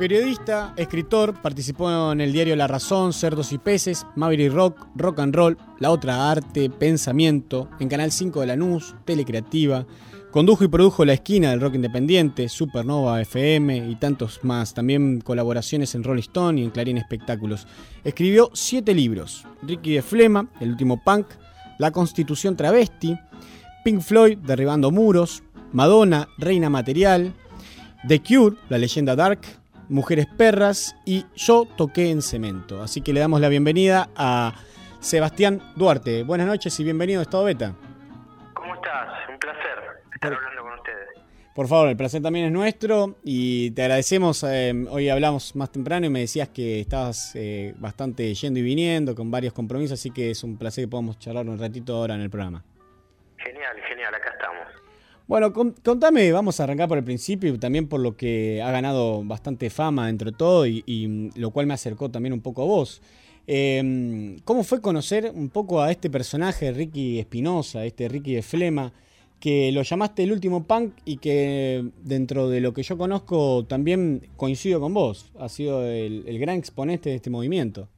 Periodista, escritor, participó en el diario La Razón, Cerdos y Peces, Maverick Rock, Rock and Roll, La Otra Arte, Pensamiento, en Canal 5 de Lanús, Telecreativa. Condujo y produjo La Esquina del Rock Independiente, Supernova FM y tantos más. También colaboraciones en Rolling Stone y en Clarín Espectáculos. Escribió siete libros: Ricky de Flema, El último punk, La Constitución Travesti, Pink Floyd, Derribando Muros, Madonna, Reina Material, The Cure, La Leyenda Dark, Mujeres Perras y Yo Toqué en Cemento. Así que le damos la bienvenida a Sebastián Duarte. Buenas noches y bienvenido a Estado Beta. ¿Cómo estás? Un placer estar hablando con ustedes. Por favor, el placer también es nuestro y te agradecemos. Eh, hoy hablamos más temprano y me decías que estabas eh, bastante yendo y viniendo con varios compromisos, así que es un placer que podamos charlar un ratito ahora en el programa. Genial, genial, acá estamos. Bueno, contame, vamos a arrancar por el principio también por lo que ha ganado bastante fama dentro de todo y, lo cual me acercó también un poco a vos. Em, ¿Cómo fue conocer un poco a este personaje, Ricky Espinosa, este Ricky de Flema, que lo llamaste el último punk y que dentro de lo que yo conozco también coincido con vos? Ha sido el gran exponente de este movimiento.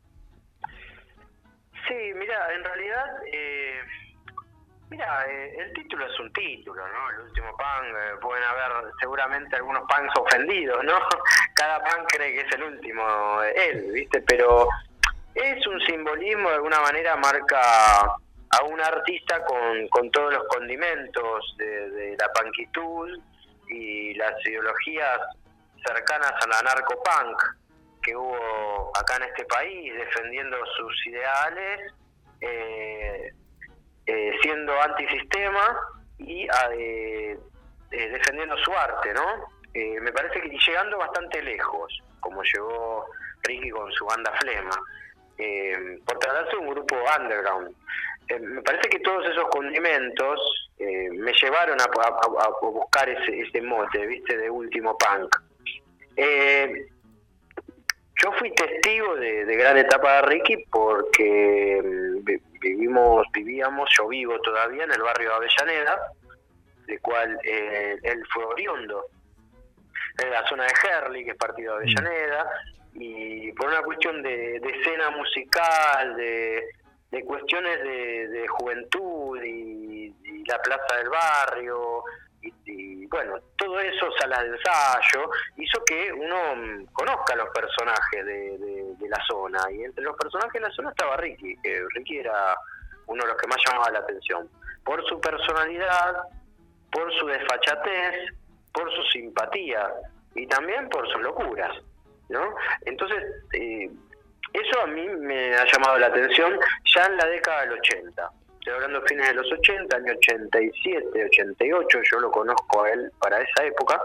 Mira, eh, el título es un título, ¿no? El último pan, eh, pueden haber seguramente algunos pans ofendidos, ¿no? Cada pan cree que es el último, eh, él, ¿viste? Pero es un simbolismo, de alguna manera marca a un artista con, con todos los condimentos de, de la panquitud y las ideologías cercanas a la narcopunk que hubo acá en este país, defendiendo sus ideales. Eh, eh, siendo antisistema y eh, eh, defendiendo su arte, ¿no? me parece que llegando bastante lejos, como llegó Ricky con su banda Flema, por tratarse de un grupo underground. me parece que todos esos condimentos me llevaron a, buscar ese, ese, mote, ¿viste? De último punk. yo fui testigo de, de, gran etapa de Ricky porque mm, vivimos, vivíamos, yo vivo todavía en el barrio de Avellaneda, de cual eh, él fue oriundo, en la zona de Herli, que es partido de mm. Avellaneda, y por una cuestión de, escena musical, de, cuestiones de, juventud y, la plaza del barrio, y, bueno, todo eso, sala de ensayo, hizo que uno mm, conozca a los personajes de, la zona. Y entre los personajes de la zona estaba Ricky, que Ricky era uno de los que más llamaba la atención. Por su personalidad, por su desfachatez, por su simpatía y también por sus locuras. ¿no? Entonces, eh, eso a mí me ha llamado la atención ya en la década del 80 estoy hablando de fines de los 80, año 87, 88, yo lo conozco a él para esa época.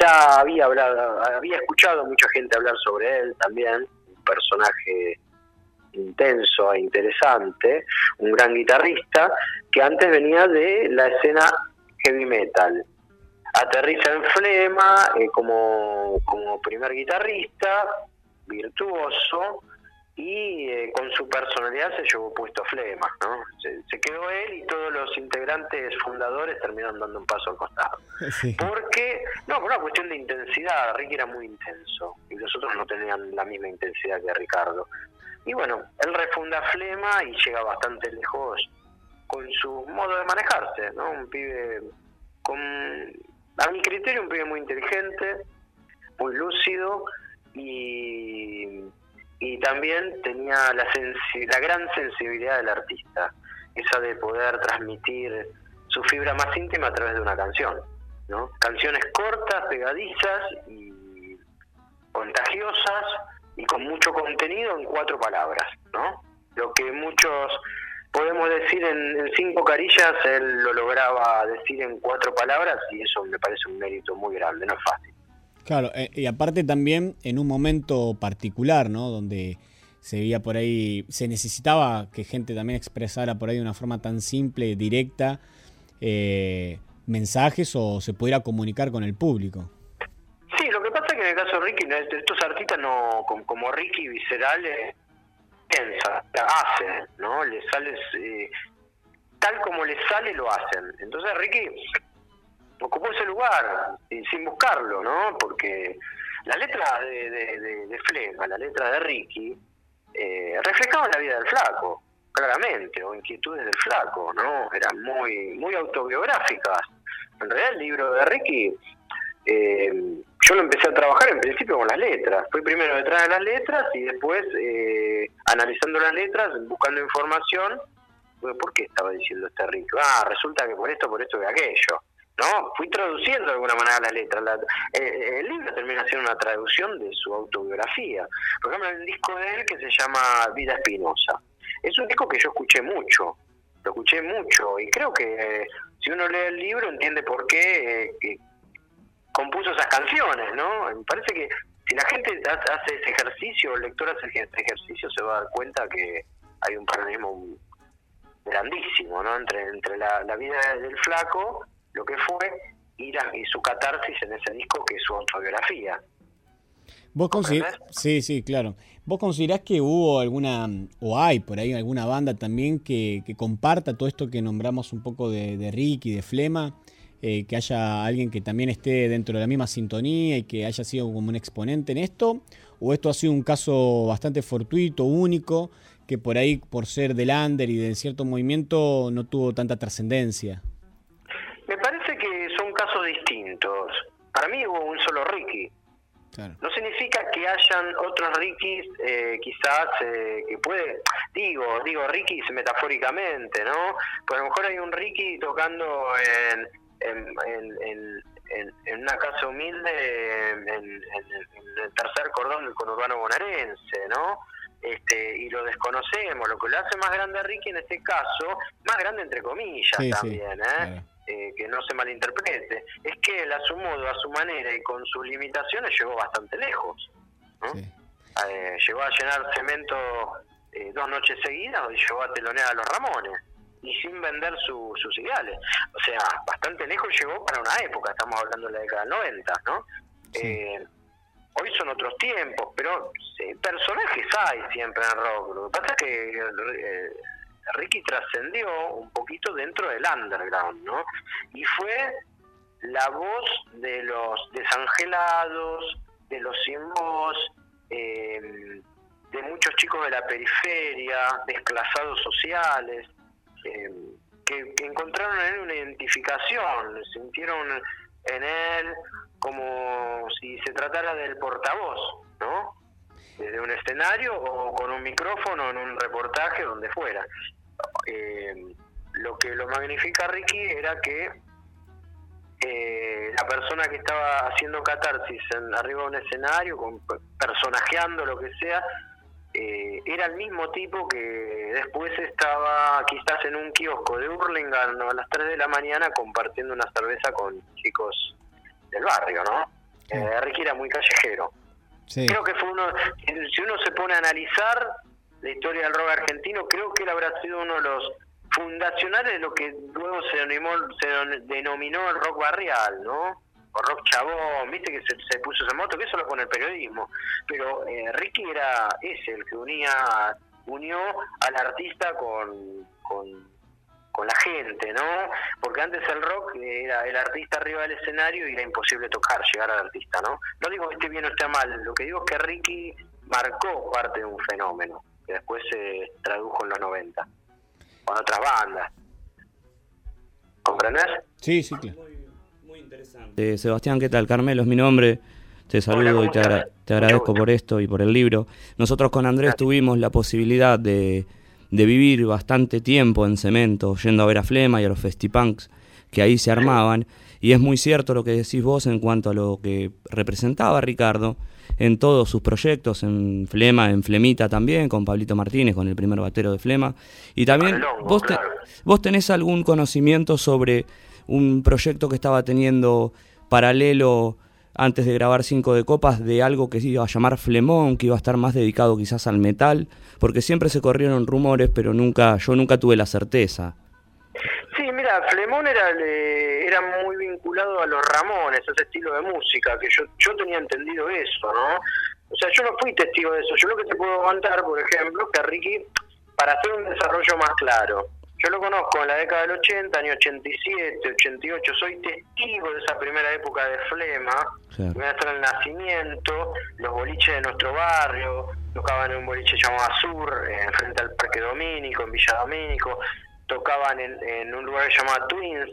Ya había hablado, había escuchado mucha gente hablar sobre él también, un personaje intenso e interesante, un gran guitarrista, que antes venía de la escena heavy metal. Aterriza en Flema eh, como, como primer guitarrista, virtuoso, y eh, con su personalidad se llevó puesto Flema, ¿no? Se, quedó él y todos los integrantes fundadores terminaron dando un paso al costado. Porque, no, por una cuestión de intensidad, Ricky era muy intenso y los otros no tenían la misma intensidad que Ricardo. Y bueno, él refunda Flema y llega bastante lejos con su modo de manejarse, ¿no? Un pibe con, a mi criterio, un pibe muy inteligente, muy lúcido y y también tenía la, la gran sensibilidad del artista, esa de poder transmitir su fibra más íntima a través de una canción, ¿no? Canciones cortas, pegadizas y contagiosas y con mucho contenido en cuatro palabras, ¿no? Lo que muchos podemos decir en, en, cinco carillas, él lo lograba decir en cuatro palabras y eso me parece un mérito muy grande, no es fácil. Claro, eh, y aparte también en un momento particular, ¿no? Donde se veía por ahí, se necesitaba que gente también expresara por ahí de una forma tan simple, directa, eh, mensajes o se pudiera comunicar con el público. Sí, lo que pasa es que en el caso de Ricky, estos artistas no, como, Ricky Viscerales, piensa, hacen, ¿no? Le sale, eh, tal como les sale, lo hacen. Entonces Ricky ocupó ese lugar sin buscarlo, ¿no? Porque la letra de, de, Flema, la letra de Ricky, eh, reflejaban la vida del flaco, claramente, o inquietudes del flaco, ¿no? Eran muy, muy autobiográficas. En realidad el libro de Ricky, eh, yo lo empecé a trabajar en principio con las letras. Fui primero detrás de las letras y después eh, analizando las letras, buscando información. ¿Por qué estaba diciendo este Ricky? Ah, resulta que por esto, por esto y aquello. ¿No? Fui traduciendo de alguna manera las letras. Eh, eh, el libro termina siendo una traducción de su autobiografía. Por ejemplo, un disco de él que se llama Vida Espinosa. Es un disco que yo escuché mucho, lo escuché mucho y creo que si uno lee el libro entiende por qué eh, compuso esas canciones, ¿no? Me parece que si la gente hace ese ejercicio, el lector hace ese ejercicio, se va a dar cuenta que hay un paralelismo grandísimo, ¿no? Entre, entre la, la vida del flaco lo que fue y, y su catarsis en ese disco que es su autobiografía. ¿Vos considerás? Sí, sí, claro. ¿Vos considerás que hubo alguna, o hay por ahí alguna banda también que, que comparta todo esto que nombramos un poco de, de Ricky, de Flema? Eh, que haya alguien que también esté dentro de la misma sintonía y que haya sido como un exponente en esto? ¿O esto ha sido un caso bastante fortuito, único, que por ahí, por ser del under y de cierto movimiento, no tuvo tanta trascendencia? Distintos. Para mí hubo un solo Ricky. No significa que hayan otros Rickys, eh, quizás, eh, que puede, digo, digo Ricky metafóricamente, ¿no? Pues a lo mejor hay un Ricky tocando en, en, en, una casa humilde en, el tercer cordón del conurbano bonaerense, ¿no? Este, y lo desconocemos. Lo que lo hace más grande a Ricky en este caso, más grande entre comillas también, ¿eh? Eh, que no se malinterprete, es que él a su modo, a su manera y con sus limitaciones llegó bastante lejos. Eh, llegó a llenar cemento eh, dos noches seguidas y llegó a telonear a los Ramones y sin vender sus ideales. O sea, bastante lejos llegó para una época, estamos hablando de la década del 90, ¿no? hoy son otros tiempos, pero personajes hay siempre en rock. Lo que pasa es que Ricky trascendió un poquito dentro del underground, ¿no? Y fue la voz de los desangelados, de los sin voz, em, de muchos chicos de la periferia, desclasados sociales, em, que, encontraron en él una identificación, sintieron en él como si se tratara del portavoz, ¿no? Desde un escenario o con un micrófono en un reportaje, donde fuera eh, lo que lo magnifica Ricky era que eh, la persona que estaba haciendo catarsis en, arriba de un escenario, con, personajeando lo que sea, eh, era el mismo tipo que después estaba quizás en un kiosco de Hurlingham a las 3 de la mañana compartiendo una cerveza con chicos del barrio, ¿no? Eh, Ricky era muy callejero. Creo que fue uno, si uno se pone a analizar, la historia del rock argentino, creo que él habrá sido uno de los fundacionales de lo que luego se denominó, se denominó el rock barrial, ¿no? O rock chabón, viste que se, puso esa moto, que eso lo pone el periodismo. Pero eh, Ricky era ese, el que unía unió al artista con, con, con la gente, ¿no? Porque antes el rock era el artista arriba del escenario y era imposible tocar, llegar al artista, ¿no? No digo que esté bien o esté mal, lo que digo es que Ricky marcó parte de un fenómeno después se tradujo en los 90, con otras bandas. ¿Comprendés? Sí, sí, claro. Muy, interesante. Sebastián, ¿qué tal? Carmelo es mi nombre. Te saludo y te, te agradezco por esto y por el libro. Nosotros con Andrés tuvimos la posibilidad de, de vivir bastante tiempo en Cemento, yendo a ver a Flema y a los festipunks que ahí se armaban. Y es muy cierto lo que decís vos en cuanto a lo que representaba Ricardo en todos sus proyectos, en Flema, en Flemita también, con Pablito Martínez, con el primer batero de Flema. Y también, vos, ¿vos tenés algún conocimiento sobre un proyecto que estaba teniendo paralelo antes de grabar Cinco de Copas de algo que se iba a llamar Flemón, que iba a estar más dedicado quizás al metal? Porque siempre se corrieron rumores, pero nunca yo nunca tuve la certeza. Sí, Flemón era, era muy vinculado a los Ramones, a ese estilo de música, que yo, yo tenía entendido eso, ¿no? O sea, yo no fui testigo de eso. Yo lo que te puedo contar, por ejemplo, que Ricky, para hacer un desarrollo más claro, Yo lo conozco en la década del 80, año 87, 88, soy testigo de esa primera época de Flema, Claro. voy a estar el nacimiento, los boliches de nuestro barrio, tocaban en un boliche llamado Sur, eh, frente al Parque Domínico, en Villa Domínico, tocaban en, en un lugar llamado Twins,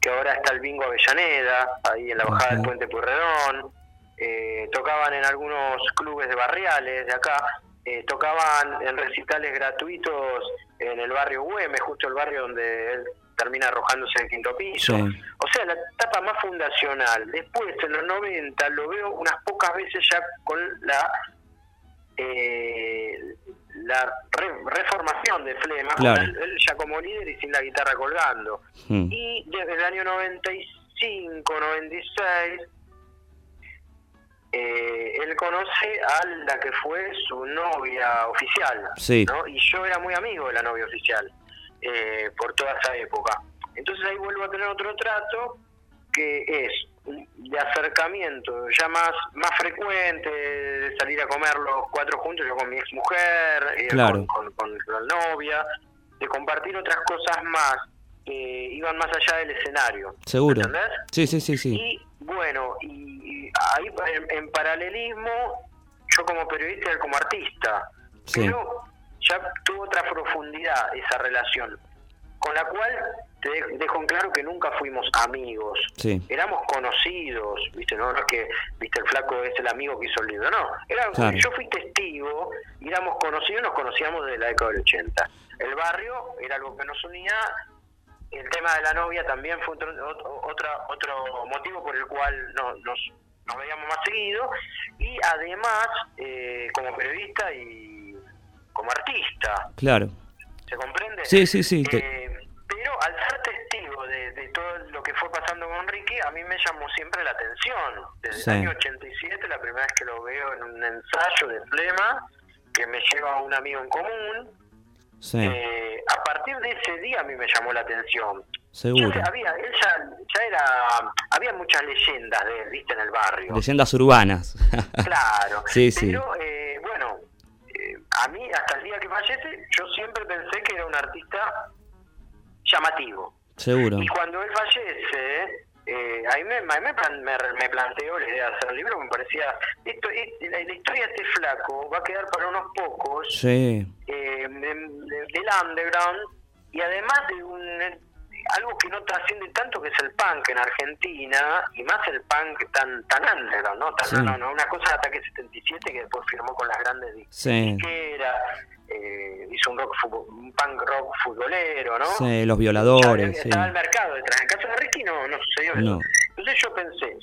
que ahora está el Bingo Avellaneda, ahí en la bajada del Puente Purredón, eh, tocaban en algunos clubes de barriales de acá, eh, tocaban en recitales gratuitos en el barrio Güemes, justo el barrio donde él termina arrojándose en el quinto piso. Sí. O sea, la etapa más fundacional. Después, en los 90, lo veo unas pocas veces ya con la eh, la re- reformación de Flema, Claro. él, él ya como líder y sin la guitarra colgando. Mm. Y desde el año 95, 96, eh, él conoce a la que fue su novia oficial. Sí. ¿no? Y yo era muy amigo de la novia oficial eh, por toda esa época. Entonces ahí vuelvo a tener otro trato que es de acercamiento ya más más frecuente, de salir a comer los cuatro juntos, yo con mi ex mujer, Claro. con, con, con la novia, de compartir otras cosas más que iban más allá del escenario. Seguro. ¿Entendés? Sí, sí, sí, sí. Y bueno, y, y ahí en, en paralelismo, yo como periodista y como artista, Sí. pero ya tuvo otra profundidad esa relación, con la cual te de- dejo en claro que nunca fuimos amigos, Sí. éramos conocidos, viste, no, no es que, viste, el flaco es el amigo que hizo el libro, no, era, Claro. yo fui testigo, y éramos conocidos, nos conocíamos desde la década del 80. El barrio era algo que nos unía, el tema de la novia también fue otro, otro, otra- otro motivo por el cual no- nos, nos veíamos más seguido, y además, eh, como periodista y como artista, Claro. ¿se comprende? Sí, sí, sí, Eh, al ser testigo de, de todo lo que fue pasando con Ricky, a mí me llamó siempre la atención. Desde Sí. el año 87, la primera vez que lo veo en un ensayo de Flema, que me lleva a un amigo en común, Sí. eh, a partir de ese día a mí me llamó la atención. Seguro. Había, él ya, ya era, había muchas leyendas de él, viste, en el barrio. Leyendas urbanas. Claro. Sí, sí. Pero, eh, bueno, eh, a mí hasta el día que fallece, yo siempre pensé que era un artista llamativo. Seguro. Y cuando él fallece, eh, ahí me, me, me me, me planteó la idea de hacer el libro, me parecía, esto, es- la, la historia de este flaco va a quedar para unos pocos, Sí. eh, de- de- del underground, y además de un algo que no trasciende tanto que es el punk en Argentina y más el punk tan tan underground no tan Sí. no, no, una cosa de Ataque 77 que después firmó con las grandes Sí. Eh, hizo un rock un punk rock futbolero no Sí, los violadores. estaba, Sí. estaba el mercado detrás en el caso de Ricky no, no sucedió eso No. entonces yo pensé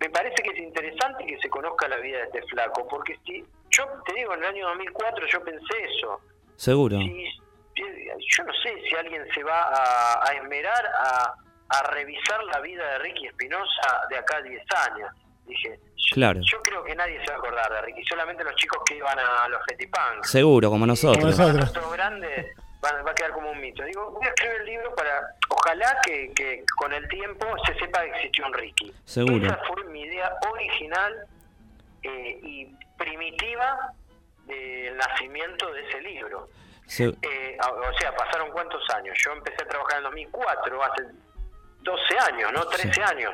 me parece que es interesante que se conozca la vida de este flaco porque si yo te digo en el año 2004 yo pensé eso Seguro. si- yo no sé si alguien se va a, a esmerar a, a revisar la vida de Ricky Espinosa de acá a 10 años. Dije, yo, Claro. yo creo que nadie se va a acordar de Ricky, solamente los chicos que iban a los Fetipunk. Seguro, como nosotros. Como nosotros. Grandes va a quedar como un mito. Digo, voy a escribir el libro para, ojalá que, que con el tiempo se sepa que existió un Ricky. Seguro. Esa fue mi idea original eh, y primitiva del nacimiento de ese libro. Se- Eh, o sea, pasaron cuántos años. Yo empecé a trabajar en el 2004, hace 12 años, ¿no? 13 Sí. años.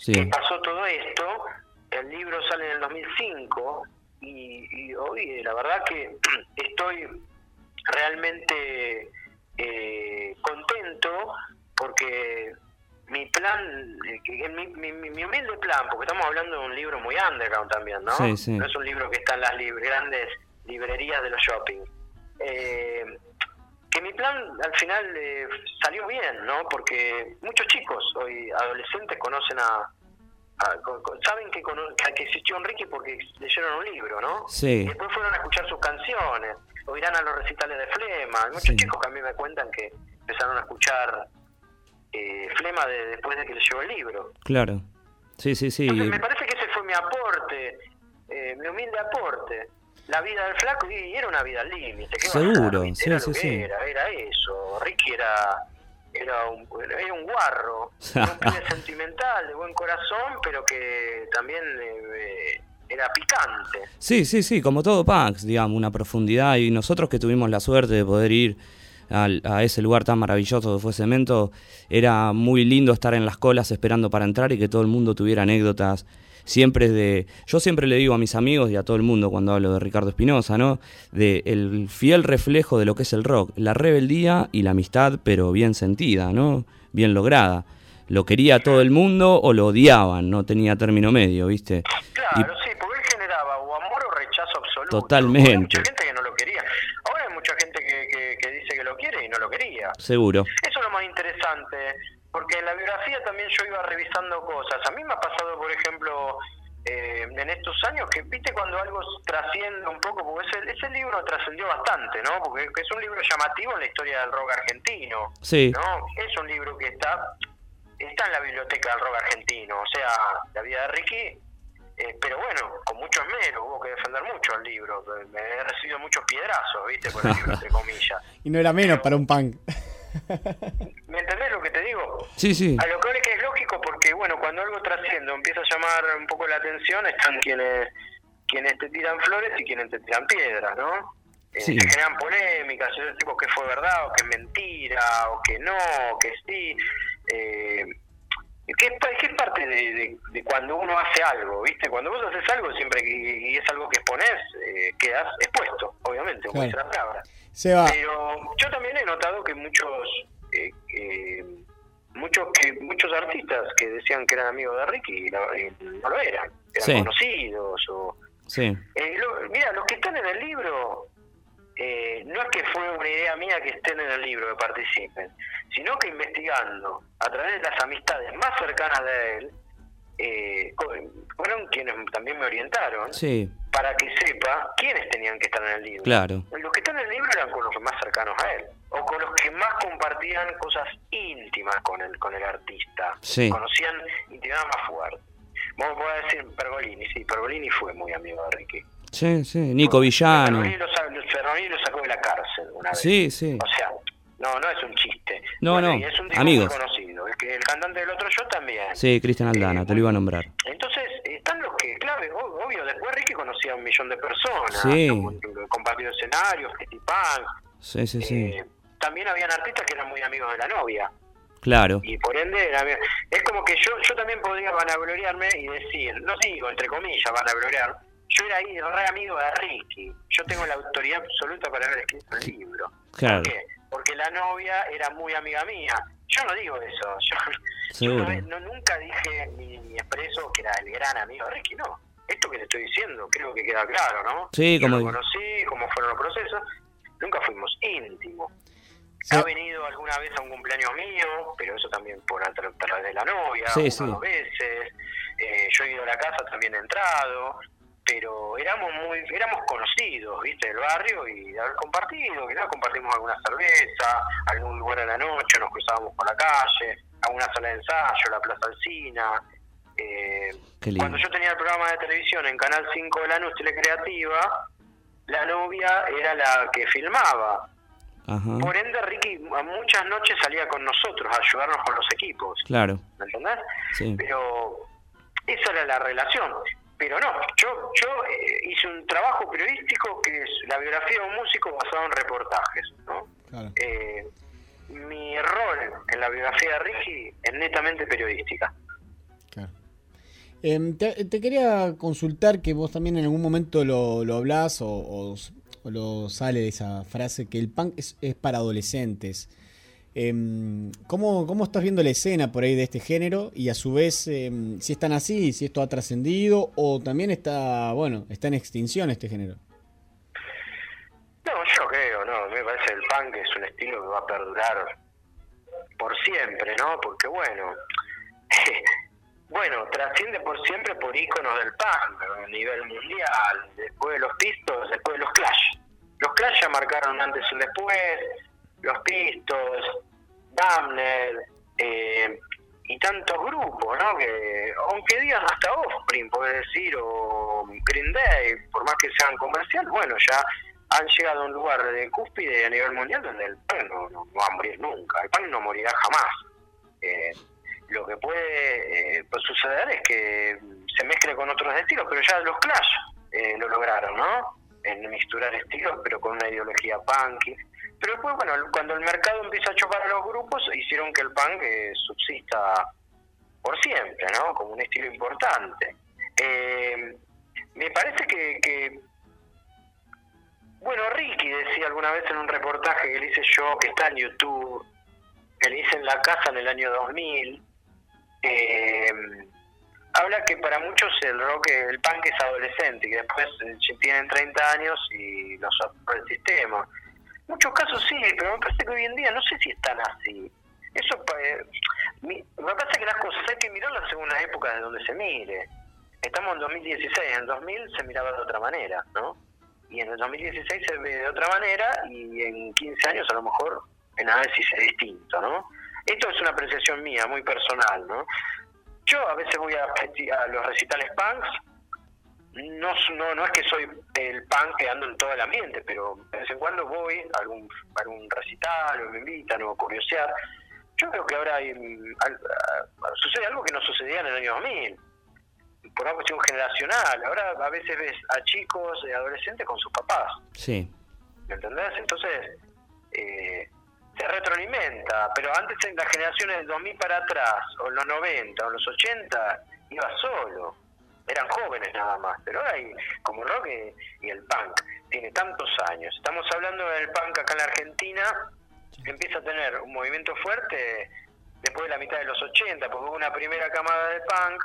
Sí. Que pasó todo esto. El libro sale en el 2005 y, y hoy la verdad que estoy realmente eh, contento porque mi plan, eh, mi, mi- mi humilde plan, porque estamos hablando de un libro muy underground también, ¿no? Sí, sí. No es un libro que está en las lib- grandes librerías de los shopping. Eh, que mi plan al final eh, salió bien, ¿no? Porque muchos chicos hoy, adolescentes, conocen a... a- con- con- saben que, cono- que existió Enrique porque leyeron un libro, ¿no? Sí. Y después fueron a escuchar sus canciones, o irán a los recitales de Flema. Muchos Sí. chicos que a mí me cuentan que empezaron a escuchar eh, Flema de- después de que leyó el libro. Claro. Sí, sí, sí. Entonces, me parece que ese fue mi aporte, eh, mi humilde aporte. La vida del flaco, y era una vida al límite. ¿qué va a Seguro, sí, era sí, sí. Era, era eso. Ricky era, era, un, era un guarro, era un pibe sentimental, de buen corazón, pero que también eh, era picante. Sí, sí, sí, como todo Pax, digamos, una profundidad. Y nosotros que tuvimos la suerte de poder ir a ese lugar tan maravilloso que fue Cemento, era muy lindo estar en las colas esperando para entrar y que todo el mundo tuviera anécdotas siempre de. Yo siempre le digo a mis amigos y a todo el mundo cuando hablo de Ricardo Espinosa, ¿no? De el fiel reflejo de lo que es el rock, la rebeldía y la amistad, pero bien sentida, ¿no? Bien lograda. Lo quería todo el mundo o lo odiaban, no tenía término medio, ¿viste? Claro, sí, porque él generaba o amor o rechazo absoluto. Totalmente. Hay mucha gente que no lo quería. Ahora hay mucha gente que, que dice que lo quiere y no lo quería. Seguro. Eso es lo más interesante porque en la biografía también yo iba revisando cosas. A mí me ha pasado, por ejemplo, eh, en estos años que, viste, cuando algo trasciende un poco, porque ese, ese libro trascendió bastante, ¿no? Porque es un libro llamativo en la historia del rock argentino. Sí. ¿no? Es un libro que está, está en la biblioteca del rock argentino. O sea, la vida de Ricky eh, pero bueno, con mucho esmero, hubo que defender mucho el libro. Me he recibido muchos piedrazos, ¿viste? Por el libro, entre comillas. y no era menos para un punk. ¿Me entendés lo que te digo? Sí, sí. A lo que es que es lógico porque, bueno, cuando algo trasciende, empieza a llamar un poco la atención, están quienes quienes te tiran flores y quienes te tiran piedras, ¿no? Eh, se generan polémicas, ese tipo que fue verdad o que es mentira, o que no, o que sí. Eh, que es, parte de, cuando uno hace algo, ¿viste? Cuando vos haces algo, siempre que y es algo que expones, eh, quedas expuesto, obviamente, como dice la palabra. Pero yo también he notado que muchos eh, eh, muchos que muchos artistas que decían que eran amigos de Ricky no, lo eran, eran conocidos o sí. Eh, mira, los que están en el libro no es que fue una idea mía que estén en el libro, que participen, sino que investigando a través de las amistades más cercanas de él, eh, fueron quienes también me orientaron para que sepa quiénes tenían que estar en el libro. Claro. Los que están en el libro eran con los más cercanos a él, o con los que más compartían cosas íntimas con el, con el artista. Conocían intimidad más fuerte. Vamos a decir Pergolini, sí, Pergolini fue muy amigo de Ricky. Sí, sí, Nico Villano. Lo, lo sacó de la cárcel una vez. Sí, sí. O sea, no, no es un chiste. No, no, es un amigos. conocido. El, que, el cantante del otro yo también. Sí, Cristian Aldana, te lo iba a nombrar. Entonces, están los que, claro, obvio, después Ricky conocía a un millón de personas. Sí. Compartido escenarios, Festipan. Sí, sí, sí. Eh, también habían artistas que eran muy amigos de la novia. Claro. Y por ende, era, es como que yo yo también podría vanagloriarme y decir, no digo entre comillas vanagloriar, yo era ahí re amigo de Ricky. Yo tengo la autoridad absoluta para haber escrito el libro. Claro la novia era muy amiga mía. Yo no digo eso, yo, no, nunca dije ni, expreso que era el gran amigo de Ricky, no. Esto que te estoy diciendo creo que queda claro, ¿no? Sí, como... lo conocí, cómo fueron los procesos, nunca fuimos íntimos. Ha venido alguna vez a un cumpleaños mío, pero eso también por a través de la novia, sí, dos veces. Eh, yo he ido a la casa, también he entrado pero éramos muy éramos conocidos, ¿viste? Del barrio y de haber compartido, quizás compartimos alguna cerveza, algún lugar a la noche, nos cruzábamos por la calle, alguna sala de ensayo, la Plaza Alcina. Eh, cuando yo tenía el programa de televisión en Canal 5 de la Noche Telecreativa, la novia era la que filmaba. Por ende, Ricky muchas noches salía con nosotros a ayudarnos con los equipos. Claro. ¿Me entendés? Pero esa era la relación pero no, yo, yo eh, hice un trabajo periodístico que es la biografía de un músico basado en reportajes. ¿no? Eh, mi rol en la biografía de Rigi es netamente periodística. Em, te, quería consultar que vos también en algún momento lo, lo hablás o, o, lo sale de esa frase que el punk es, es para adolescentes. Eh, ¿cómo, ¿Cómo estás viendo la escena por ahí de este género? Y a su vez, em, si están así, si esto ha trascendido o también está, bueno, está en extinción este género. No, yo creo, no, me parece el punk es un estilo que va a perdurar por siempre, ¿no? Porque bueno, bueno, trasciende por siempre por íconos del punk a nivel mundial, después de los Pistos, después de los Clash. Los Clash ya marcaron antes y después, los Pistos, Damner, eh, y tantos grupos, ¿no? Que, aunque digan hasta Offspring, puede decir, o Green Day, por más que sean comerciales, bueno, ya han llegado a un lugar de cúspide a nivel mundial donde el pan no, va a morir nunca, el pan no morirá jamás. Eh, lo que puede eh, suceder es que se mezcle con otros estilos, pero ya los Clash lo lograron, ¿no? En misturar estilos, pero con una ideología punky Pero después, bueno, cuando el mercado empieza a chupar a los grupos, hicieron que el punk eh, subsista por siempre, ¿no? Como un estilo importante. Eh, me parece que, que, bueno, Ricky decía alguna vez en un reportaje que le hice yo, que está en YouTube, que le hice en la casa en el año 2000, eh, habla que para muchos el rock, el punk es adolescente, y que después eh, tienen 30 años y los por el sistema. Muchos casos sí, pero me parece que hoy en día no sé si están así. Eso eh, me parece que las cosas hay que mirarlas según la época de donde se mire. Estamos en 2016, en el 2000 se miraba de otra manera, ¿no? Y en el 2016 se ve de otra manera y en 15 años a lo mejor en análisis es distinto, ¿no? Esto es una apreciación mía, muy personal, ¿no? Yo a veces voy a, a los recitales punks, no, no, no es que soy el punk que ando en todo el ambiente, pero de vez en cuando voy a algún, a algún recital o me invitan o a curiosear. Yo creo que ahora hay, sucede algo que no sucedía en el año 2000 por una cuestión generacional. Ahora a veces ves a chicos, y adolescentes con sus papás. Sí. ¿Me entendés? Entonces, eh, se retroalimenta, pero antes en las generaciones del 2000 para atrás, o en los 90, o en los 80, iba solo. Eran jóvenes nada más, pero ahora hay, como rock y, el punk, tiene tantos años. Estamos hablando del punk acá en la Argentina, empieza a tener un movimiento fuerte después de la mitad de los 80, porque hubo una primera camada de punk,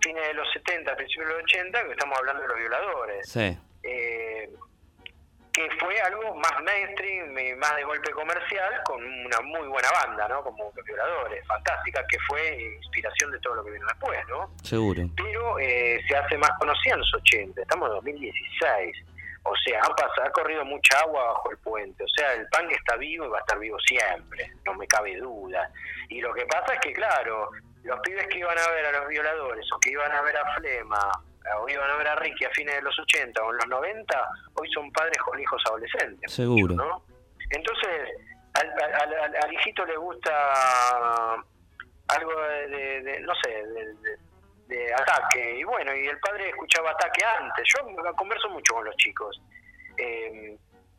fines de los 70, principios de los 80, que estamos hablando de los violadores. Sí. Eh, que fue algo más mainstream, más de golpe comercial, con una muy buena banda, ¿no? Como Los Violadores, fantástica, que fue inspiración de todo lo que vino después, ¿no? Seguro. Pero eh, se hace más conocida en los 80, estamos en 2016. O sea, ha, pasado, ha corrido mucha agua bajo el puente. O sea, el punk está vivo y va a estar vivo siempre, no me cabe duda. Y lo que pasa es que, claro, los pibes que iban a ver a los violadores o que iban a ver a Flema o iban a ver a Ricky a fines de los 80 o en los 90, hoy son padres con hijos adolescentes. Seguro. ¿no? Entonces, al, al, hijito le gusta algo de, no sé, de, ataque. Y bueno, y el padre escuchaba ataque antes. Yo converso mucho con los chicos. Eh,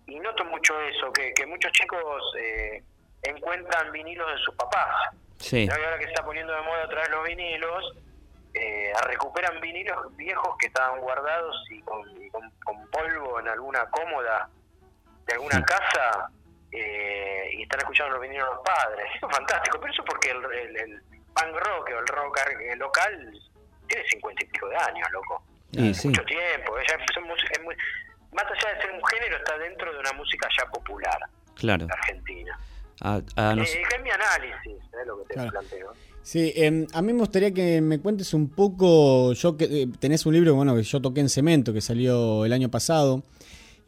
y noto mucho eso, que, que muchos chicos eh, encuentran vinilos de sus papás. Sí. ahora que se está poniendo de moda otra vez los vinilos, eh, recuperan vinilos viejos que estaban guardados y con, polvo en alguna cómoda de alguna casa eh, y están escuchando los vinilos de los padres. Eso es fantástico, pero eso porque el, el, punk rock o el rock local tiene cincuenta y pico de años, loco. Mucho tiempo. más allá de ser un género, está dentro de una música ya popular. Claro. Argentina. A, eh, es mi análisis, lo que te planteo. Sí, em, a mí me gustaría que me cuentes un poco, yo que eh, tenés un libro bueno, que yo toqué en Cemento, que salió el año pasado,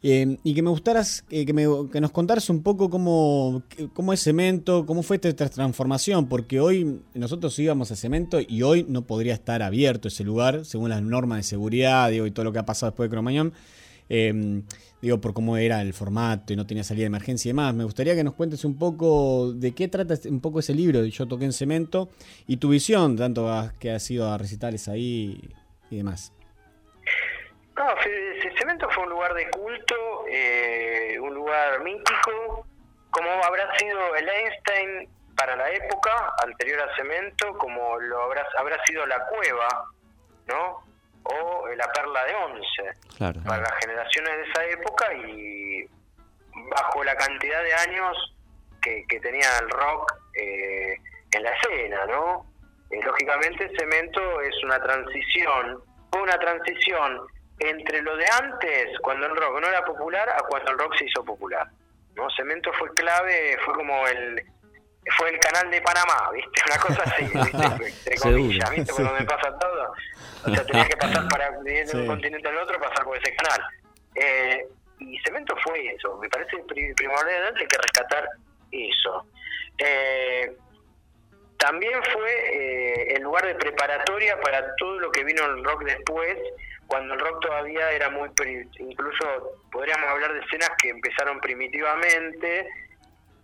em, y que me gustaras, que, que, nos contaras un poco cómo, cómo es Cemento, cómo fue esta transformación, porque hoy nosotros íbamos a Cemento y hoy no podría estar abierto ese lugar, según las normas de seguridad digo, y todo lo que ha pasado después de Cromañón. Em, digo, por cómo era el formato y no tenía salida de emergencia y demás. Me gustaría que nos cuentes un poco de qué trata este, un poco ese libro Yo toqué en cemento y tu visión, tanto que has ido a recitales ahí y demás. No, Cemento fue un lugar de culto, eh, un lugar mítico, como habrá sido el Einstein para la época anterior a Cemento, como lo habrá, habrá sido la cueva, ¿no? O La Perla de Once, para las generaciones de esa época y bajo la cantidad de años que, tenía el rock eh, en la escena, ¿no? Eh, lógicamente Cemento es una transición, fue una transición entre lo de antes, cuando el rock no era popular, a cuando el rock se hizo popular. ¿no? Cemento fue clave, fue como el, fue el canal de Panamá, ¿viste? Una cosa así, ¿viste? Entre comillas, ¿viste? Por donde pasa todo. O sea, tenías que pasar para ir de un continente al otro, pasar por ese canal. Eh, y Cemento fue eso. Me parece primordial que rescatar eso. Eh, también fue eh, el lugar de preparatoria para todo lo que vino el rock después, cuando el rock todavía era muy, incluso podríamos hablar de escenas que empezaron primitivamente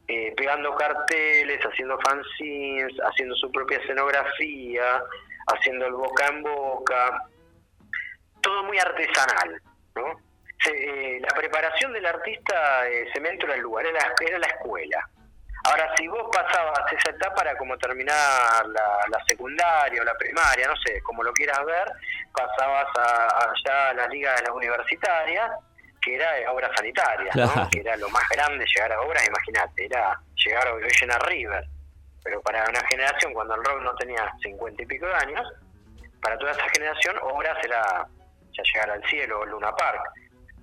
eh, pegando carteles, haciendo fanzines, haciendo su propia escenografía, haciendo el boca en boca, todo muy artesanal, ¿no? eh, la preparación del artista eh, Cemento era el lugar, era, era la escuela. Ahora, si vos pasabas esa etapa para como terminar la, secundaria o la primaria, no sé, como lo quieras ver, pasabas a, allá a la liga de las universitarias, que era obras sanitarias, ¿no? que era lo más grande llegar a obras, imagínate, era llegar a llenar River. Pero para una generación, cuando el rock no tenía cincuenta y pico de años, para toda esa generación, obras era ya llegar al cielo o Luna Park.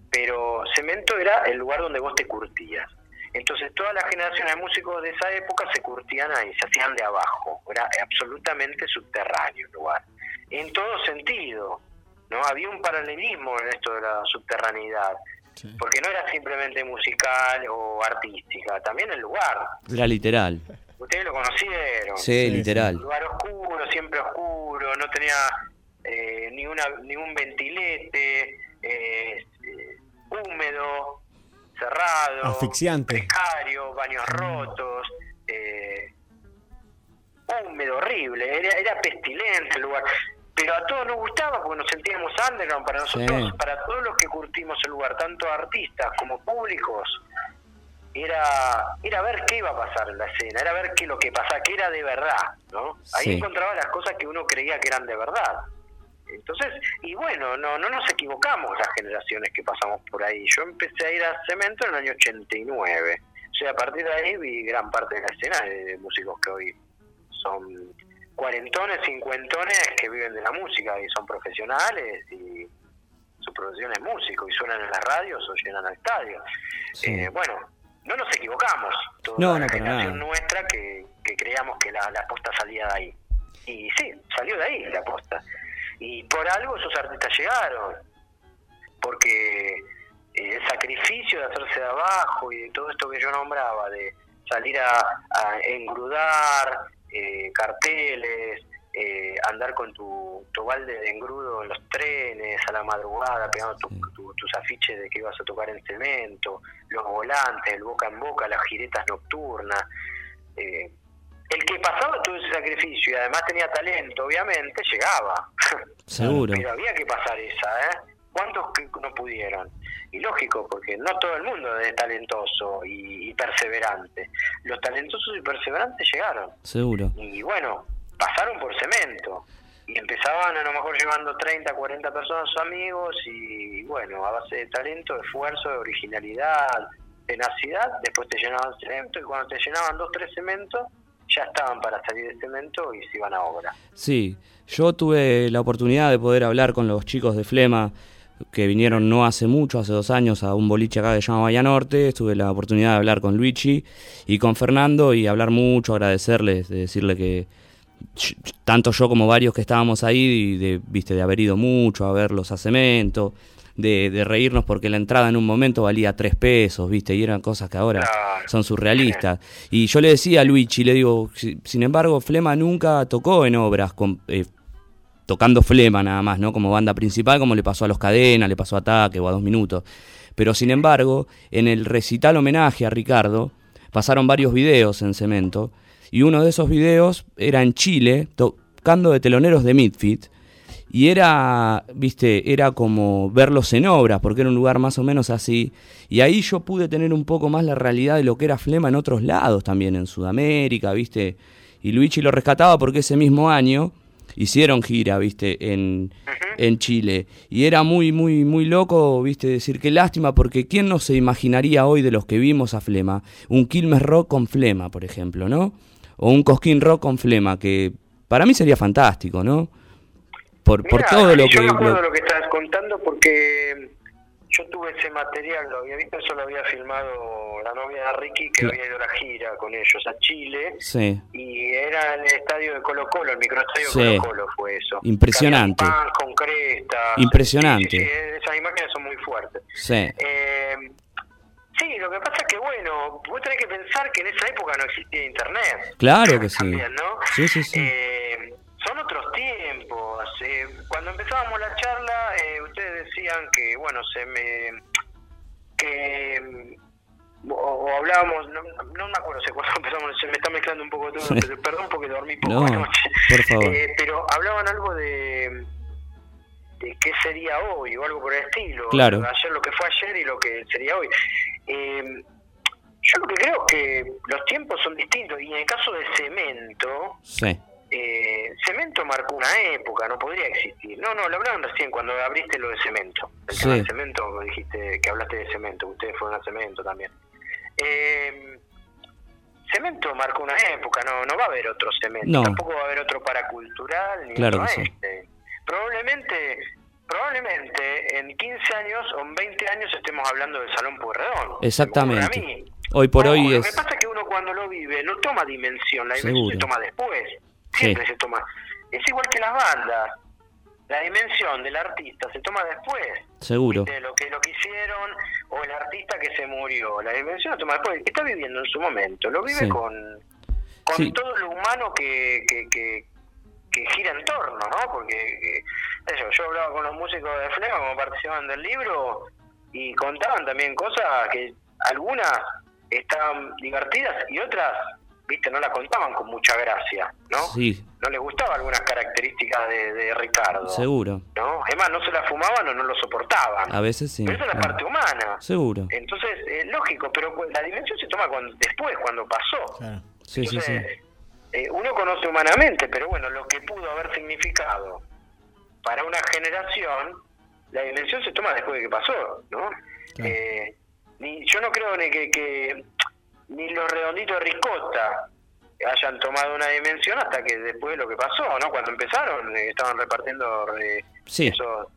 Pero Cemento era el lugar donde vos te curtías. Entonces todas las generaciones de músicos de esa época se curtían ahí, se hacían de abajo, era absolutamente subterráneo el lugar, en todo sentido, ¿no? Había un paralelismo en esto de la subterraneidad, porque no era simplemente musical o artística, también el lugar. Era literal. Ustedes lo conocieron. Sí, literal. Un lugar oscuro, siempre oscuro, no tenía eh, ni, una, ni un ventilete, eh, húmedo, cerrado, asfixiante, precario, baños rotos, eh, húmedo, horrible, era, era pestilente el lugar. Pero a todos nos gustaba porque nos sentíamos underground, para nosotros, para todos los que curtimos el lugar, tanto artistas como públicos, era era ver qué iba a pasar en la escena, era ver qué lo que pasaba, que era de verdad, ¿no? Ahí encontraba las cosas que uno creía que eran de verdad. Entonces, y bueno, no, no nos equivocamos las generaciones que pasamos por ahí. Yo empecé a ir a Cemento en el año 89. O sea, a partir de ahí vi gran parte de la escena de músicos que hoy son cuarentones, cincuentones que viven de la música y son profesionales y su profesión es músico y suenan en las radios o llenan al estadio. Eh, bueno, no nos equivocamos. Toda no, la generación nuestra que, que creíamos que la, la posta salía de ahí. Y sí, salió de ahí la posta. Y por algo esos artistas llegaron, porque eh, el sacrificio de hacerse de abajo y de todo esto que yo nombraba, de salir a, engrudar eh, carteles, eh, andar con tu, tu, balde de engrudo en los trenes a la madrugada, pegando tus afiches de que ibas a tocar en cemento, los volantes, el boca en boca, las giretas nocturnas. Eh, el que pasaba todo ese sacrificio y además tenía talento, obviamente, llegaba. Seguro. Pero había que pasar esa, ¿eh? ¿Cuántos no pudieron? Y lógico, porque no todo el mundo es talentoso y, perseverante. Los talentosos y perseverantes llegaron. Seguro. Y bueno, pasaron por cemento. Y empezaban a lo mejor llevando 30, 40 personas amigos y bueno, a base de talento, de esfuerzo, de originalidad, tenacidad, después te llenaban cemento y cuando te llenaban dos, tres cementos, ya estaban para salir de cemento y se iban a obra. Sí, yo tuve la oportunidad de poder hablar con los chicos de Flema que vinieron no hace mucho, hace dos años, a un boliche acá que se llama Bahía Norte. Tuve la oportunidad de hablar con Luigi y con Fernando y hablar mucho, agradecerles, de decirle que tanto yo como varios que estábamos ahí, de, viste, de haber ido mucho a verlos a cemento, de, reírnos porque la entrada en un momento valía tres pesos, ¿viste? Y eran cosas que ahora son surrealistas. Y yo le decía a Luigi, le digo, sin embargo, Flema nunca tocó en obras con, eh, tocando Flema nada más, ¿no? Como banda principal, como le pasó a Los Cadenas, le pasó a Ataque o a Dos Minutos. Pero sin embargo, en el recital homenaje a Ricardo, pasaron varios videos en Cemento, y uno de esos videos era en Chile, tocando de teloneros de Midfit, y era, viste, era como verlos en obras, porque era un lugar más o menos así. Y ahí yo pude tener un poco más la realidad de lo que era Flema en otros lados también, en Sudamérica, viste. Y Luigi lo rescataba porque ese mismo año hicieron gira, viste, en, en Chile. Y era muy, muy, muy loco, viste, decir qué lástima, porque ¿quién no se imaginaría hoy de los que vimos a Flema? Un Quilmes Rock con Flema, por ejemplo, ¿no? O un Cosquín Rock con Flema, que para mí sería fantástico, ¿no? por, por todo lo yo que... Yo me acuerdo lo que estabas contando porque yo tuve ese material, lo había visto, eso lo había filmado la novia de Ricky, que había ido a la gira con ellos a Chile. Sí. Y era en el estadio de Colo Colo, el microestadio de Colo Colo fue eso. Impresionante. Pan con cresta. Impresionante. Sí, esas imágenes son muy fuertes. Sí. Eh, sí, lo que pasa es que, bueno, vos tenés que pensar que en esa época no existía internet. Claro que sí. También, ¿no? Sí, sí, sí. Eh, son otros tiempos. Eh, cuando empezábamos la charla, eh, ustedes decían que, bueno, se me. que. O, hablábamos, no, no, me acuerdo si cuando empezamos, se me está mezclando un poco todo, perdón porque dormí poco no, anoche. Por favor. Eh, pero hablaban algo de qué sería hoy o algo por el estilo. Claro. Ayer lo que fue ayer y lo que sería hoy. Eh, yo lo que creo es que los tiempos son distintos y en el caso de cemento, Sí. Eh, cemento marcó una época, no podría existir. No, no, lo hablaron recién cuando abriste lo de cemento. El tema Sí. de cemento, me dijiste que hablaste de cemento, ustedes fueron a cemento también. Eh, cemento marcó una época, no, no va a haber otro cemento, No. tampoco va a haber otro paracultural ni Claro otro sí. este. Probablemente, probablemente en 15 años o en 20 años estemos hablando del Salón Pueyrredón. Exactamente. Mí. Hoy por No, hoy lo es... que pasa es que uno cuando lo vive no toma dimensión, la dimensión Seguro. se toma después. Sí. Siempre se toma. Es igual que las bandas. La dimensión del artista se toma después. Seguro. De lo que lo que hicieron o el artista que se murió. La dimensión se toma después. El que está viviendo en su momento, lo vive Sí. con, con Sí. todo lo humano que, que, que, que gira en torno, ¿no? Porque eh, eso, yo hablaba con los músicos de Flema como participaban del libro y contaban también cosas que algunas estaban divertidas y otras, viste, no la contaban con mucha gracia, ¿no? Sí, No les gustaban algunas características de, de Ricardo, seguro. ¿no? Es más, no se la fumaban o no lo soportaban. A veces sí. Pero esa es la claro. parte humana. Seguro. Entonces, eh, lógico, pero la dimensión se toma cuando, después, cuando pasó. Claro. Sí, sí, sí. Entonces, eh, uno conoce humanamente, pero bueno, lo que pudo haber significado para una generación, la dimensión se toma después de que pasó, ¿no? Claro. Eh, ni, yo no creo ni que, que ni los redonditos de ricota hayan tomado una dimensión hasta que después de lo que pasó, ¿no? Cuando empezaron eh, estaban repartiendo eh, Sí. esos,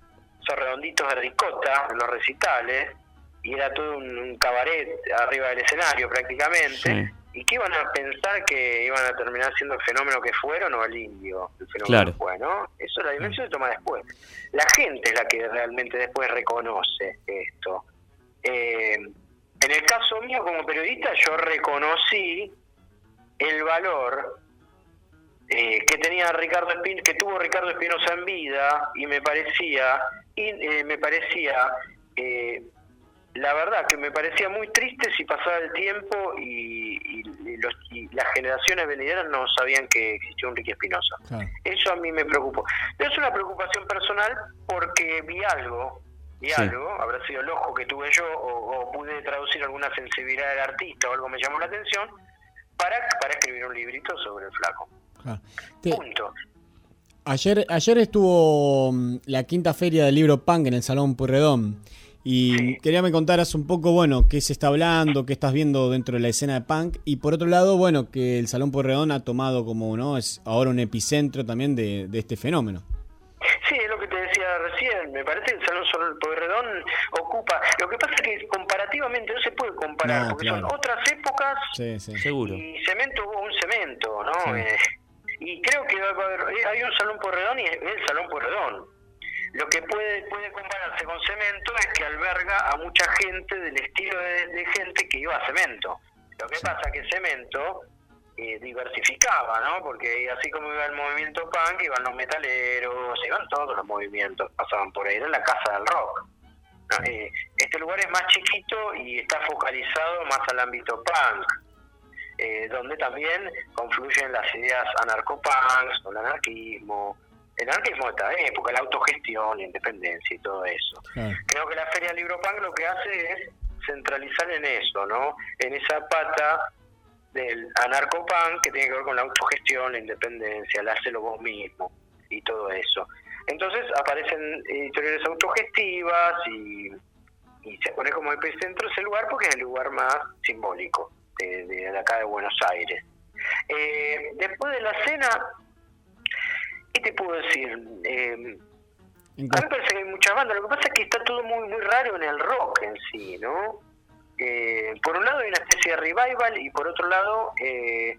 esos redonditos de ricota en los recitales y era todo un, un cabaret arriba del escenario prácticamente. Sí. ¿Y qué iban a pensar que iban a terminar siendo el fenómeno que fueron o el indio? El fenómeno Claro. que fue, ¿no? Eso la dimensión se toma después. La gente es la que realmente después reconoce esto. Eh, en el caso mío como periodista yo reconocí el valor eh, que tenía Ricardo Espin que tuvo Ricardo Espinosa en vida y me parecía y eh, me parecía eh, la verdad que me parecía muy triste si pasaba el tiempo y, y- y los- y las generaciones venideras no sabían que existía un Ricky Espinosa. Eso a mí me preocupó. Pero es una preocupación personal porque vi algo, Sí. algo, habrá sido el ojo que tuve yo o, o pude traducir alguna sensibilidad del artista o algo me llamó la atención para, para escribir un librito sobre el flaco. Te- Punto. ayer, ayer estuvo mm, la quinta feria del libro Punk en el Salón Purredón. Y Sí. quería me contaras un poco, bueno, qué se está hablando, qué estás viendo dentro de la escena de punk. Y por otro lado, bueno, que el Salón Purredón ha tomado como, ¿no? Es ahora un epicentro también de, de este fenómeno. Me parece que el Salón Sol Pueyrredón ocupa. Lo que pasa es que comparativamente no se puede comparar, No, porque claro. son otras épocas Sí, sí. Seguro. y cemento hubo un cemento, ¿no? Sí. Eh, y creo que va a haber, eh, hay un Salón Pueyrredón y es el Salón Pueyrredón. Lo que puede puede compararse con cemento es que alberga a mucha gente del estilo de, de gente que iba a cemento. Lo que pasa que cemento eh, diversificaba, ¿no? Porque así como iba el movimiento punk, iban los metaleros, iban todos los movimientos, pasaban por ahí, era la casa del rock. ¿no? Eh, este lugar es más chiquito y está focalizado más al ámbito punk, eh, donde también confluyen las ideas anarcopunks, el anarquismo, el anarquismo de esta época, la autogestión, la independencia y todo eso creo que la Feria Libro Punk lo que hace es centralizar en eso, ¿no? En esa pata del anarcopunk que tiene que ver con la autogestión, la independencia, el hacelo vos mismo y todo eso. Entonces aparecen editoriales autogestivas y, y se pone como epicentro ese lugar porque es el lugar más simbólico de, de acá de Buenos Aires. Eh, después de la cena, ¿qué te puedo decir? Eh, a mí parece que hay muchas bandas. Lo que pasa es que está todo muy muy raro en el rock en sí, ¿no? Eh, por un lado hay una especie de revival y por otro lado, eh,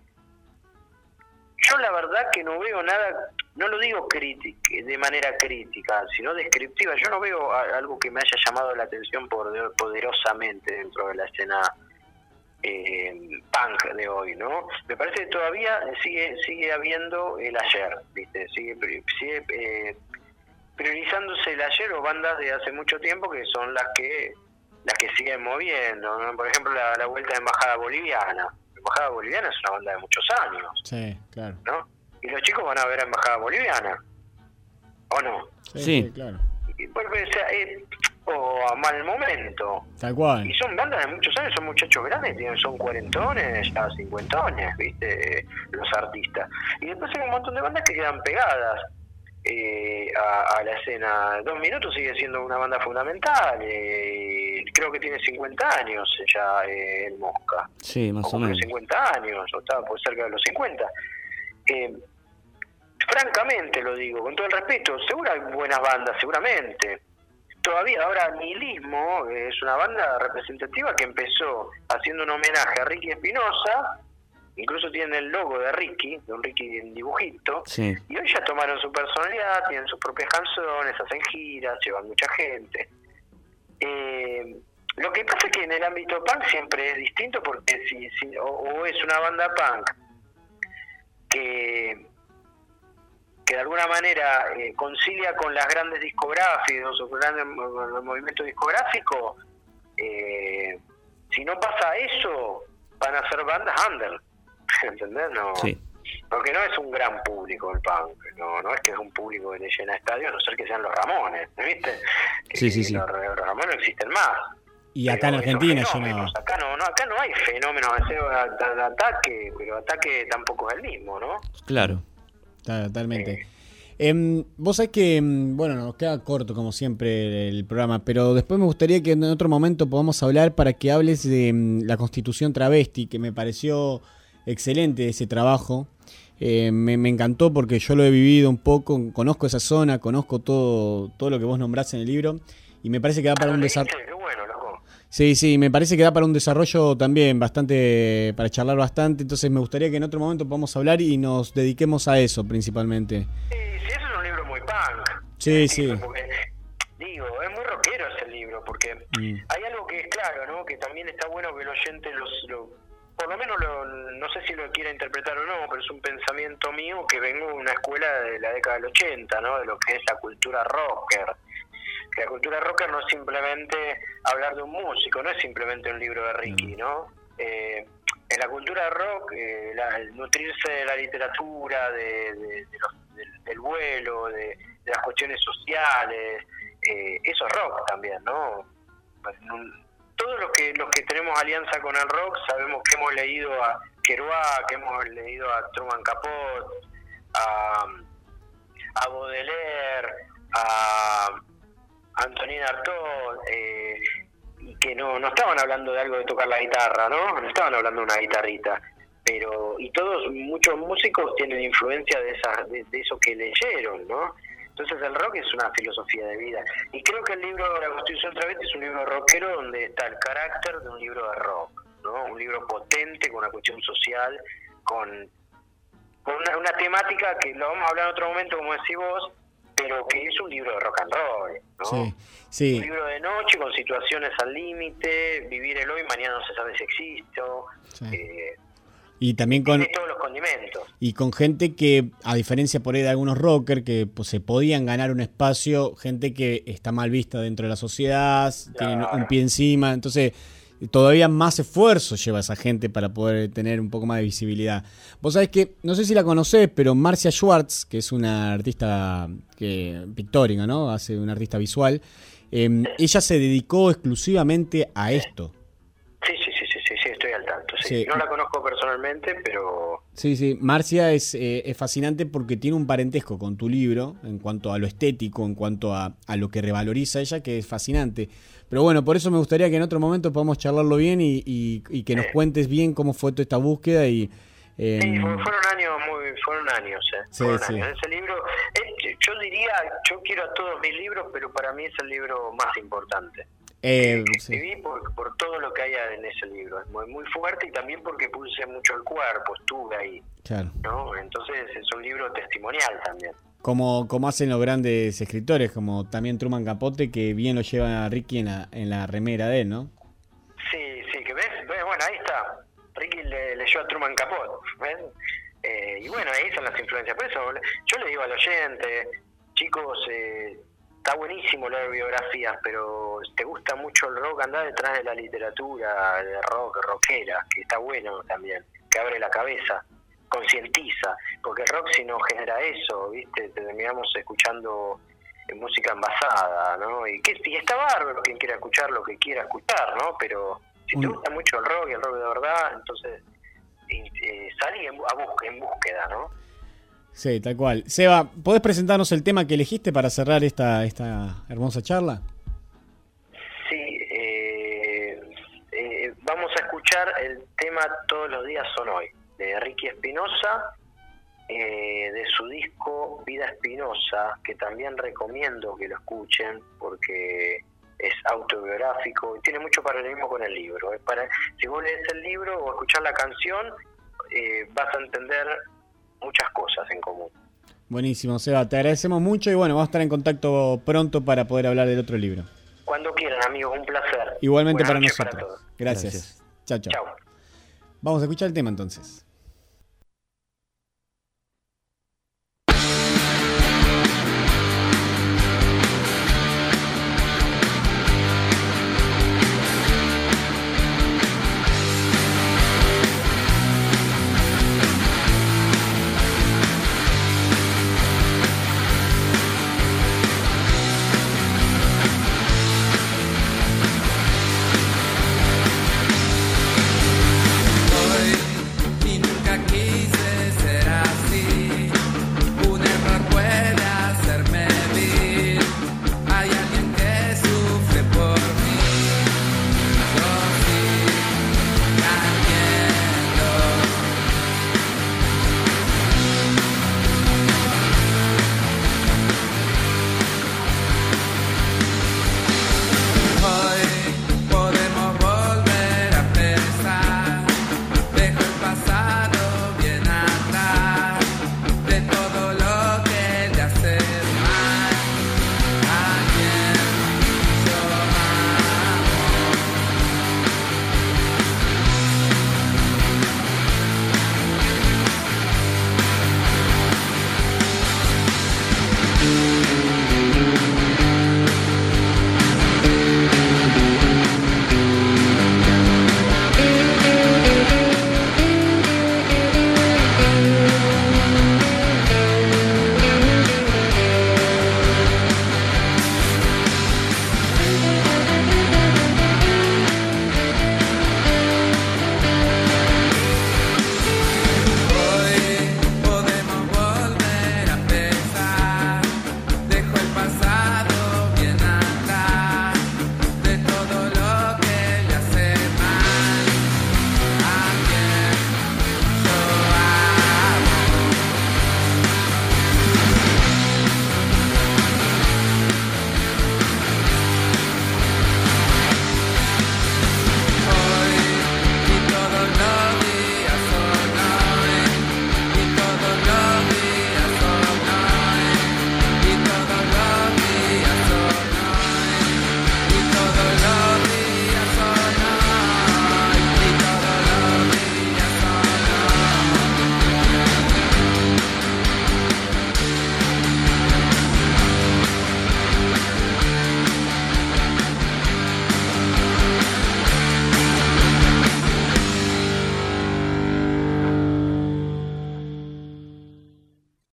yo la verdad que no veo nada, no lo digo crítica, de manera crítica, sino descriptiva. Yo no veo algo que me haya llamado la atención poderosamente dentro de la escena eh, punk de hoy, ¿no? Me parece que todavía sigue sigue habiendo el ayer, ¿viste? Sigue, sigue eh, priorizándose el ayer o bandas de hace mucho tiempo que son las que las que siguen moviendo, ¿no? Por ejemplo, la, la vuelta de Embajada Boliviana. La Embajada Boliviana es una banda de muchos años, Sí, claro. ¿no? Y los chicos van a ver a Embajada Boliviana, ¿o no? Sí. claro. eh, o a mal momento. Tal cual. Y son bandas de muchos años, son muchachos grandes, son cuarentones, ya cincuentones, ¿viste? Los artistas. Y después hay un montón de bandas que quedan pegadas. Eh, a, la escena. Dos Minutos sigue siendo una banda fundamental. Eh, creo que tiene 50 años ya eh, en Mosca. Sí, más o, menos. 50 años, o estaba por cerca de los 50. francamente lo digo, con todo el respeto, seguro hay buenas bandas, seguramente. Todavía ahora Nihilismo es una banda representativa que empezó haciendo un homenaje a Ricky Espinosa incluso tienen el logo de Ricky, de un Ricky en dibujito, y hoy ya tomaron su personalidad, tienen sus propias canciones, hacen giras, llevan mucha gente. Eh, lo que pasa es que en el ámbito punk siempre es distinto porque si, si o, es una banda punk que, que de alguna manera eh, concilia con las grandes discográficas o con el movimiento discográfico, eh, si no pasa eso, van a ser bandas under. ¿entendés? No, Porque no es un gran público el punk, no, no es que es un público que le llena estadios, a no ser que sean los Ramones, ¿viste? Sí, sí, sí. Los, Ramones existen más. Y acá en Argentina yo no... Acá no, no, acá no hay fenómenos de ataque, pero ataque tampoco es el mismo, ¿no? Claro. Totalmente. Eh. Em, vos sabés que, em, bueno, nos queda corto como siempre el programa, pero después me gustaría que en otro momento podamos hablar para que hables de em, la constitución travesti, que me pareció excelente ese trabajo. Eh, me, encantó porque yo lo he vivido un poco, conozco esa zona, conozco todo, todo lo que vos nombrás en el libro y me parece que da para un desarrollo... Sí, sí, me parece que da para un desarrollo también bastante, para charlar bastante, entonces me gustaría que en otro momento podamos hablar y nos dediquemos a eso principalmente. Sí, sí, eso es un libro muy punk. Sí, sí. digo, es muy rockero ese libro, porque mm. hay algo que es claro, ¿no? Que también está bueno que el oyente los, lo por lo menos no sé si lo quiera interpretar o no, pero es un pensamiento mío que vengo de una escuela de la década del 80, ¿no? de lo que es la cultura rocker. Que la cultura rocker no es simplemente hablar de un músico, no es simplemente un libro de Ricky, ¿no? Eh, en la cultura rock, eh, el nutrirse de la literatura, de, del, vuelo, de, las cuestiones sociales, eh, eso es rock también, ¿no? Todos los que los que tenemos alianza con el rock sabemos que hemos leído a Kerouac, que hemos leído a Truman Capote, a, a Baudelaire, a Antonin Artaud, eh, que no, no estaban hablando de algo de tocar la guitarra, ¿no? No estaban hablando de una guitarrita. Pero, y todos, muchos músicos tienen influencia de, esa, de eso que leyeron, ¿no? Entonces el rock es una filosofía de vida. Y creo que el libro La Constitución Travesti es un libro rockero donde está el carácter de un libro de rock, ¿no? Un libro potente, con una cuestión social, con, una, temática que lo vamos a hablar en otro momento, como decís vos, pero que es un libro de rock and roll, ¿no? Sí, Un libro de noche con situaciones al límite, vivir el hoy, mañana no se sabe si existo. Eh, y también con... todos los condimentos. Y con gente que, a diferencia por ahí de algunos rockers, que pues, se podían ganar un espacio, gente que está mal vista dentro de la sociedad, tiene un pie encima, entonces todavía más esfuerzo lleva esa gente para poder tener un poco más de visibilidad. Vos sabés que, no sé si la conocés, pero Marcia Schwartz, que es una artista que, pictórica, ¿no? Hace una artista visual, em, ella se dedicó exclusivamente a esto. No la conozco personalmente, pero... Sí, sí, Marcia es, eh, es, fascinante porque tiene un parentesco con tu libro en cuanto a lo estético, en cuanto a, a, lo que revaloriza ella, que es fascinante. Pero bueno, por eso me gustaría que en otro momento podamos charlarlo bien y, y, que nos cuentes bien cómo fue toda esta búsqueda y... Sí, fueron años muy, fueron años, eh. Sí, sí. Ese libro, eh, yo diría, yo quiero a todos mis libros, pero para mí es el libro más importante. Eh, escribí por, por, todo lo que hay en ese libro. Es muy, muy fuerte y también porque puse mucho el cuerpo, estuve ahí. Claro. ¿no? Entonces es un libro testimonial también. Como, como hacen los grandes escritores, como también Truman Capote, que bien lo lleva a Ricky en la, en la remera de él, ¿no? Sí, sí, que ves, bueno, ahí está. Ricky le, leyó a Truman Capote, ¿ven? Eh, y bueno, ahí son las influencias. Por eso yo le digo al oyente, chicos, eh, está buenísimo leer biografías, pero te gusta mucho el rock, anda detrás de la literatura de rock, rockera, que está bueno también, que abre la cabeza, concientiza, porque el rock si no genera eso, ¿viste? Terminamos escuchando música envasada, ¿no? Y, que, y está bárbaro quien quiera escuchar lo que quiera escuchar, ¿no? Pero si te gusta mucho el rock y el rock de verdad, entonces eh, salí en, a en búsqueda, ¿no? Sí, tal cual. Seba, ¿podés presentarnos el tema que elegiste para cerrar esta, esta hermosa charla? Sí, eh, eh, vamos a escuchar el tema Todos los días son hoy, de Ricky Espinosa, eh, de su disco Vida Espinosa, que también recomiendo que lo escuchen porque es autobiográfico y tiene mucho paralelismo con el libro. Para, si vos lees el libro o escuchar la canción, eh, vas a entender muchas cosas en común. Buenísimo, Seba, te agradecemos mucho y bueno, vamos a estar en contacto pronto para poder hablar del otro libro. Cuando quieran, amigos, un placer. Igualmente para nosotros. Gracias. Chao, chao. Vamos a escuchar el tema entonces.